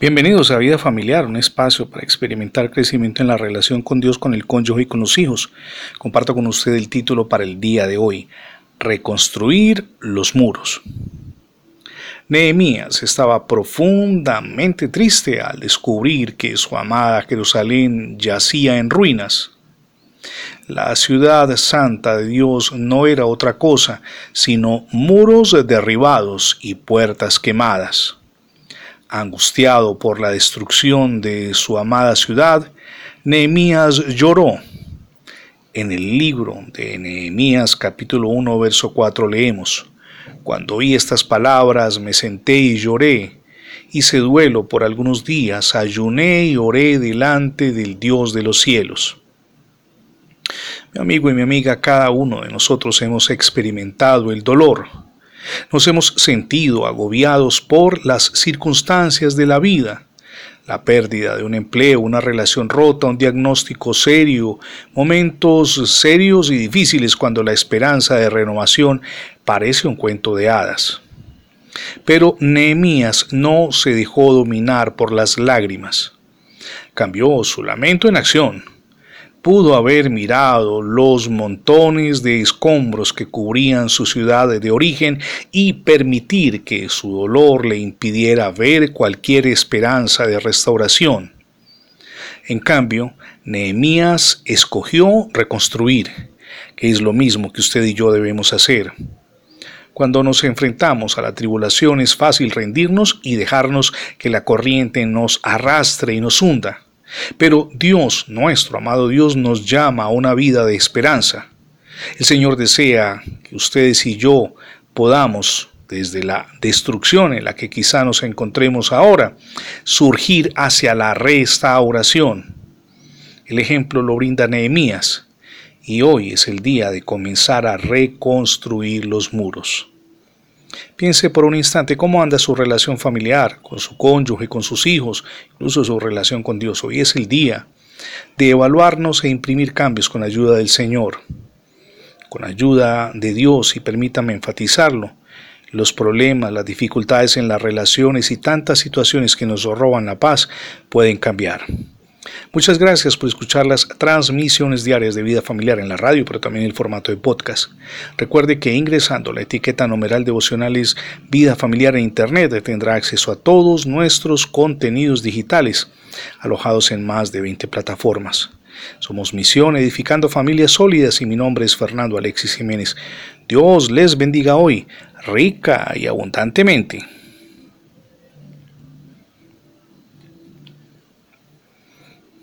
Bienvenidos a Vida Familiar, un espacio para experimentar crecimiento en la relación con Dios, con el cónyuge y con los hijos. Comparto con usted el título para el día de hoy, Reconstruir los muros. Nehemías estaba profundamente triste al descubrir que su amada Jerusalén yacía en ruinas. La ciudad santa de Dios no era otra cosa sino muros derribados y puertas quemadas angustiado por la destrucción de su amada ciudad, Nehemías lloró. En el libro de Nehemías capítulo 1 verso 4 leemos, Cuando oí estas palabras me senté y lloré, hice duelo por algunos días, ayuné y oré delante del Dios de los cielos. Mi amigo y mi amiga, cada uno de nosotros hemos experimentado el dolor, nos hemos sentido agobiados por las circunstancias de la vida, la pérdida de un empleo, una relación rota, un diagnóstico serio, momentos serios y difíciles cuando la esperanza de renovación parece un cuento de hadas. Pero Nehemías no se dejó dominar por las lágrimas. Cambió su lamento en acción pudo haber mirado los montones de escombros que cubrían su ciudad de origen y permitir que su dolor le impidiera ver cualquier esperanza de restauración. En cambio, Nehemías escogió reconstruir, que es lo mismo que usted y yo debemos hacer. Cuando nos enfrentamos a la tribulación es fácil rendirnos y dejarnos que la corriente nos arrastre y nos hunda. Pero Dios, nuestro amado Dios, nos llama a una vida de esperanza. El Señor desea que ustedes y yo podamos, desde la destrucción en la que quizá nos encontremos ahora, surgir hacia la restauración. El ejemplo lo brinda Nehemías, y hoy es el día de comenzar a reconstruir los muros. Piense por un instante cómo anda su relación familiar, con su cónyuge, con sus hijos, incluso su relación con Dios. Hoy es el día de evaluarnos e imprimir cambios con ayuda del Señor, con ayuda de Dios y permítame enfatizarlo. Los problemas, las dificultades en las relaciones y tantas situaciones que nos roban la paz pueden cambiar. Muchas gracias por escuchar las transmisiones diarias de vida familiar en la radio, pero también en el formato de podcast. Recuerde que ingresando la etiqueta numeral devocionales Vida Familiar en Internet tendrá acceso a todos nuestros contenidos digitales, alojados en más de 20 plataformas. Somos Misión Edificando Familias Sólidas y mi nombre es Fernando Alexis Jiménez. Dios les bendiga hoy, rica y abundantemente.